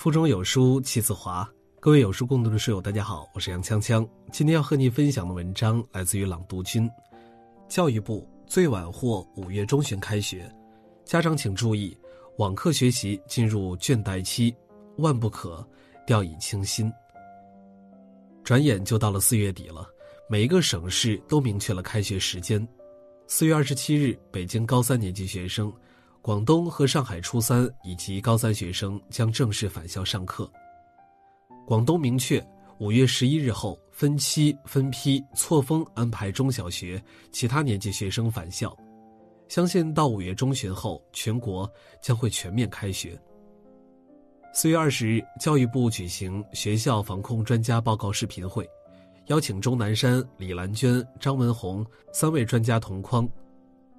腹中有书气自华，各位有书共读的书友，大家好，我是杨锵锵。今天要和你分享的文章来自于朗读君。教育部最晚或五月中旬开学，家长请注意，网课学习进入倦怠期，万不可掉以轻心。转眼就到了四月底了，每一个省市都明确了开学时间。四月二十七日，北京高三年级学生。广东和上海初三以及高三学生将正式返校上课。广东明确，五月十一日后分期分批错峰安排中小学其他年级学生返校，相信到五月中旬后，全国将会全面开学。四月二十日，教育部举行学校防控专家报告视频会，邀请钟南山、李兰娟、张文宏三位专家同框，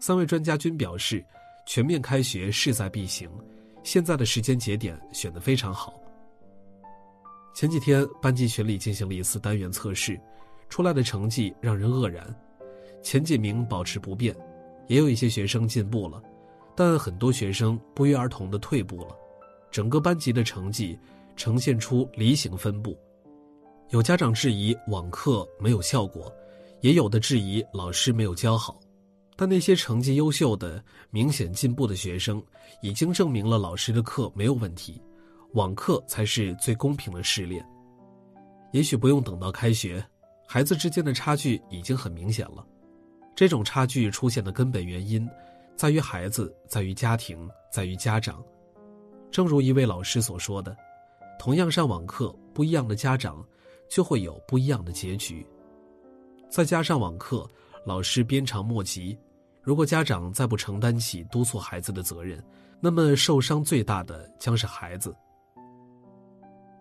三位专家均表示。全面开学势在必行，现在的时间节点选得非常好。前几天班级群里进行了一次单元测试，出来的成绩让人愕然，前几名保持不变，也有一些学生进步了，但很多学生不约而同的退步了，整个班级的成绩呈现出梨形分布。有家长质疑网课没有效果，也有的质疑老师没有教好。但那些成绩优秀的、明显进步的学生，已经证明了老师的课没有问题，网课才是最公平的试炼。也许不用等到开学，孩子之间的差距已经很明显了。这种差距出现的根本原因，在于孩子，在于家庭，在于家长。正如一位老师所说的：“同样上网课，不一样的家长，就会有不一样的结局。”再加上网课，老师鞭长莫及。如果家长再不承担起督促孩子的责任，那么受伤最大的将是孩子。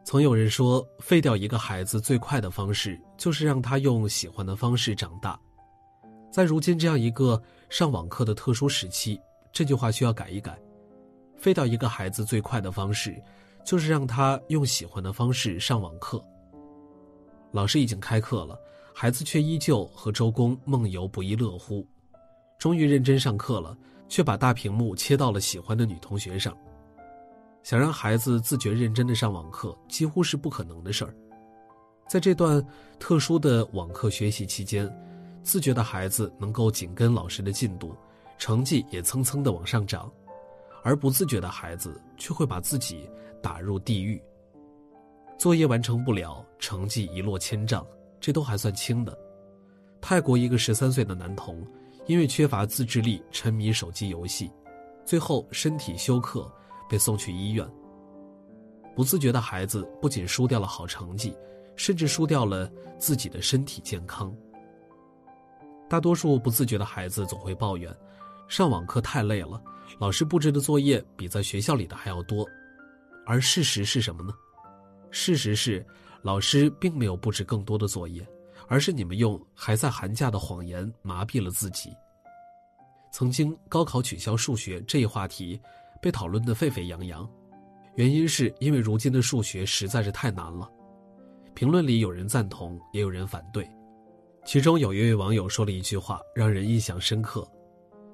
曾有人说，废掉一个孩子最快的方式，就是让他用喜欢的方式长大。在如今这样一个上网课的特殊时期，这句话需要改一改。废掉一个孩子最快的方式，就是让他用喜欢的方式上网课。老师已经开课了，孩子却依旧和周公梦游不亦乐乎。终于认真上课了，却把大屏幕切到了喜欢的女同学上。想让孩子自觉认真的上网课，几乎是不可能的事儿。在这段特殊的网课学习期间，自觉的孩子能够紧跟老师的进度，成绩也蹭蹭的往上涨；而不自觉的孩子却会把自己打入地狱。作业完成不了，成绩一落千丈，这都还算轻的。泰国一个十三岁的男童。因为缺乏自制力，沉迷手机游戏，最后身体休克，被送去医院。不自觉的孩子不仅输掉了好成绩，甚至输掉了自己的身体健康。大多数不自觉的孩子总会抱怨，上网课太累了，老师布置的作业比在学校里的还要多。而事实是什么呢？事实是，老师并没有布置更多的作业。而是你们用还在寒假的谎言麻痹了自己。曾经高考取消数学这一话题被讨论得沸沸扬扬，原因是因为如今的数学实在是太难了。评论里有人赞同，也有人反对。其中有一位网友说了一句话，让人印象深刻：“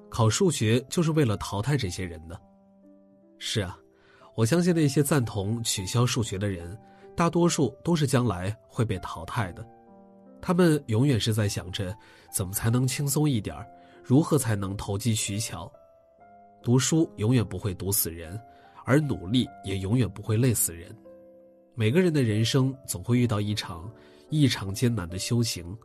考数学就是为了淘汰这些人的。”是啊，我相信那些赞同取消数学的人，大多数都是将来会被淘汰的。他们永远是在想着怎么才能轻松一点如何才能投机取巧。读书永远不会读死人，而努力也永远不会累死人。每个人的人生总会遇到一场异常艰难的修行，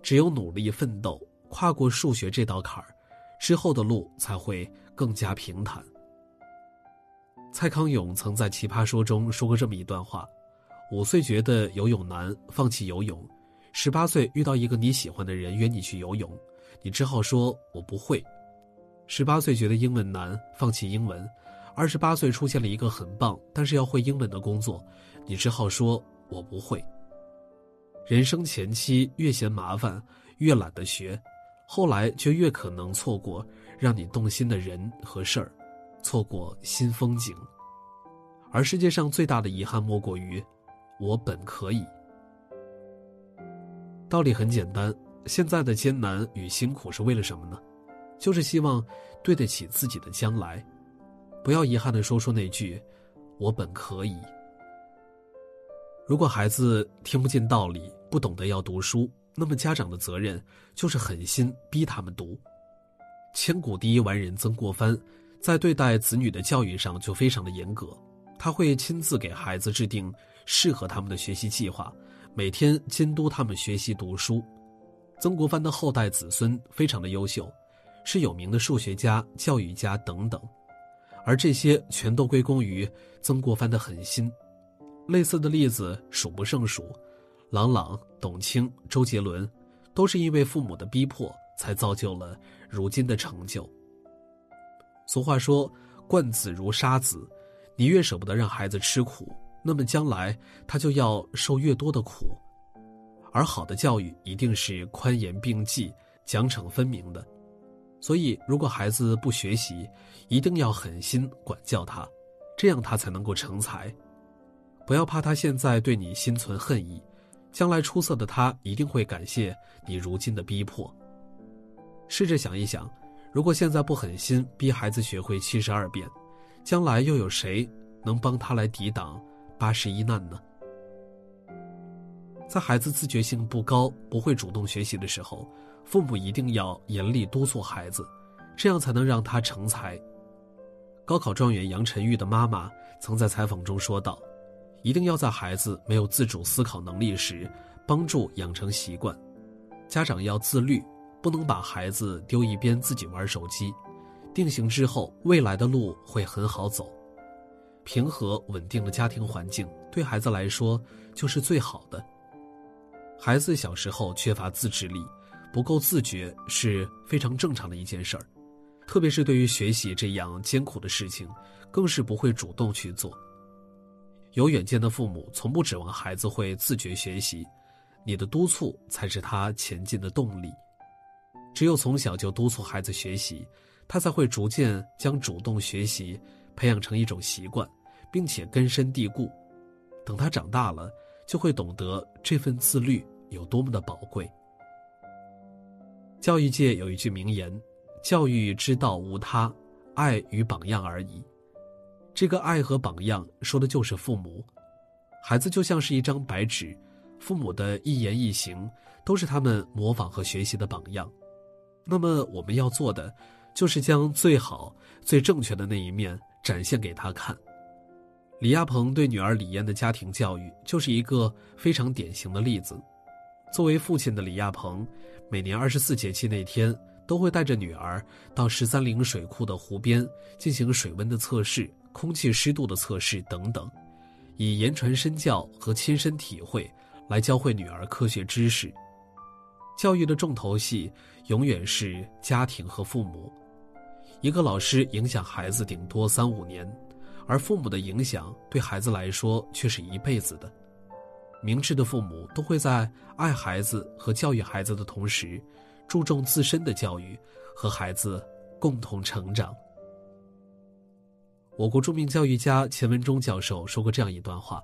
只有努力奋斗，跨过数学这道坎儿，之后的路才会更加平坦。蔡康永曾在《奇葩说》中说过这么一段话：五岁觉得游泳难，放弃游泳。十八岁遇到一个你喜欢的人约你去游泳，你只好说我不会。十八岁觉得英文难，放弃英文。二十八岁出现了一个很棒但是要会英文的工作，你只好说我不会。人生前期越嫌麻烦，越懒得学，后来就越可能错过让你动心的人和事儿，错过新风景。而世界上最大的遗憾莫过于，我本可以。道理很简单，现在的艰难与辛苦是为了什么呢？就是希望对得起自己的将来，不要遗憾的说出那句“我本可以”。如果孩子听不进道理，不懂得要读书，那么家长的责任就是狠心逼他们读。千古第一完人曾国藩，在对待子女的教育上就非常的严格，他会亲自给孩子制定适合他们的学习计划，每天监督他们学习读书。曾国藩的后代子孙非常的优秀，是有名的数学家、教育家等等，而这些全都归功于曾国藩的狠心。类似的例子数不胜数，郎朗、董卿、周杰伦，都是因为父母的逼迫，才造就了如今的成就。俗话说“惯子如杀子”，你越舍不得让孩子吃苦，那么将来他就要受越多的苦。而好的教育一定是宽严并济、奖惩分明的，所以如果孩子不学习，一定要狠心管教他，这样他才能够成才。不要怕他现在对你心存恨意，将来出色的他一定会感谢你如今的逼迫。试着想一想，如果现在不狠心逼孩子学会七十二变，将来又有谁能帮他来抵挡八十一难呢？在孩子自觉性不高、不会主动学习的时候，父母一定要严厉督促孩子，这样才能让他成才。高考状元杨晨玉的妈妈曾在采访中说道。一定要在孩子没有自主思考能力时，帮助养成习惯。家长要自律，不能把孩子丢一边自己玩手机。定型之后，未来的路会很好走。平和稳定的家庭环境对孩子来说就是最好的。孩子小时候缺乏自制力，不够自觉是非常正常的一件事儿，特别是对于学习这样艰苦的事情，更是不会主动去做。有远见的父母从不指望孩子会自觉学习，你的督促才是他前进的动力。只有从小就督促孩子学习，他才会逐渐将主动学习培养成一种习惯，并且根深蒂固。等他长大了，就会懂得这份自律有多么的宝贵。教育界有一句名言：“教育之道无他，爱与榜样而已。”这个爱和榜样说的就是父母，孩子就像是一张白纸，父母的一言一行都是他们模仿和学习的榜样。那么我们要做的，就是将最好、最正确的那一面展现给他看。李亚鹏对女儿李嫣的家庭教育就是一个非常典型的例子。作为父亲的李亚鹏，每年二十四节气那天都会带着女儿到十三陵水库的湖边进行水温的测试。空气湿度的测试等等，以言传身教和亲身体会来教会女儿科学知识。教育的重头戏永远是家庭和父母。一个老师影响孩子顶多三五年，而父母的影响对孩子来说却是一辈子的。明智的父母都会在爱孩子和教育孩子的同时，注重自身的教育，和孩子共同成长。我国著名教育家钱文忠教授说过这样一段话：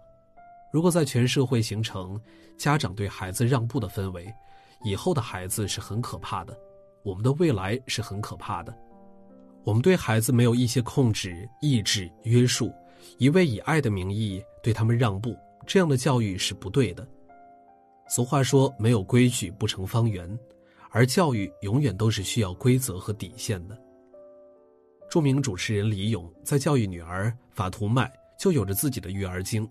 如果在全社会形成家长对孩子让步的氛围，以后的孩子是很可怕的，我们的未来是很可怕的。我们对孩子没有一些控制、抑制、约束，一味以爱的名义对他们让步，这样的教育是不对的。俗话说：“没有规矩不成方圆”，而教育永远都是需要规则和底线的。著名主持人李咏在教育女儿法图麦就有着自己的育儿经，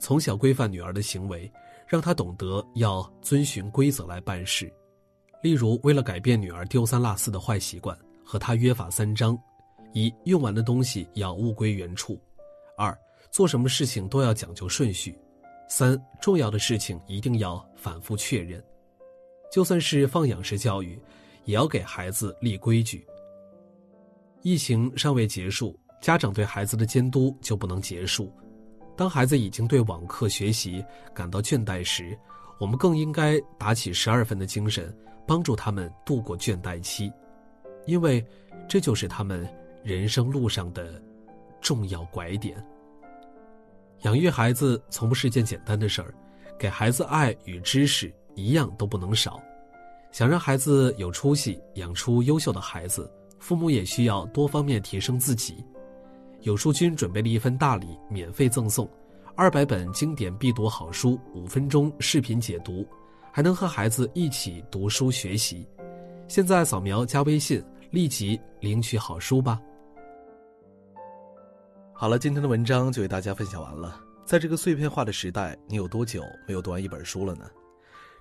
从小规范女儿的行为，让她懂得要遵循规则来办事。例如，为了改变女儿丢三落四的坏习惯，和他约法三章：一、用完的东西要物归原处；二、做什么事情都要讲究顺序；三、重要的事情一定要反复确认。就算是放养式教育，也要给孩子立规矩。疫情尚未结束，家长对孩子的监督就不能结束。当孩子已经对网课学习感到倦怠时，我们更应该打起十二分的精神，帮助他们度过倦怠期，因为这就是他们人生路上的重要拐点。养育孩子从不是件简单的事儿，给孩子爱与知识一样都不能少。想让孩子有出息，养出优秀的孩子。父母也需要多方面提升自己。有书君准备了一份大礼，免费赠送，二百本经典必读好书，五分钟视频解读，还能和孩子一起读书学习。现在扫描加微信，立即领取好书吧。好了，今天的文章就为大家分享完了。在这个碎片化的时代，你有多久没有读完一本书了呢？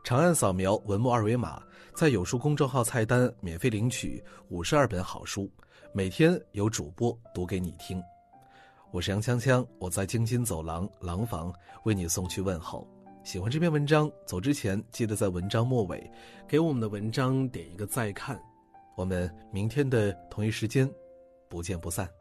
长按扫描文末二维码，在有书公众号菜单免费领取五十二本好书，每天有主播读给你听。我是杨锵锵，我在京津走廊廊坊为你送去问候。喜欢这篇文章，走之前记得在文章末尾给我们的文章点一个再看。我们明天的同一时间不见不散。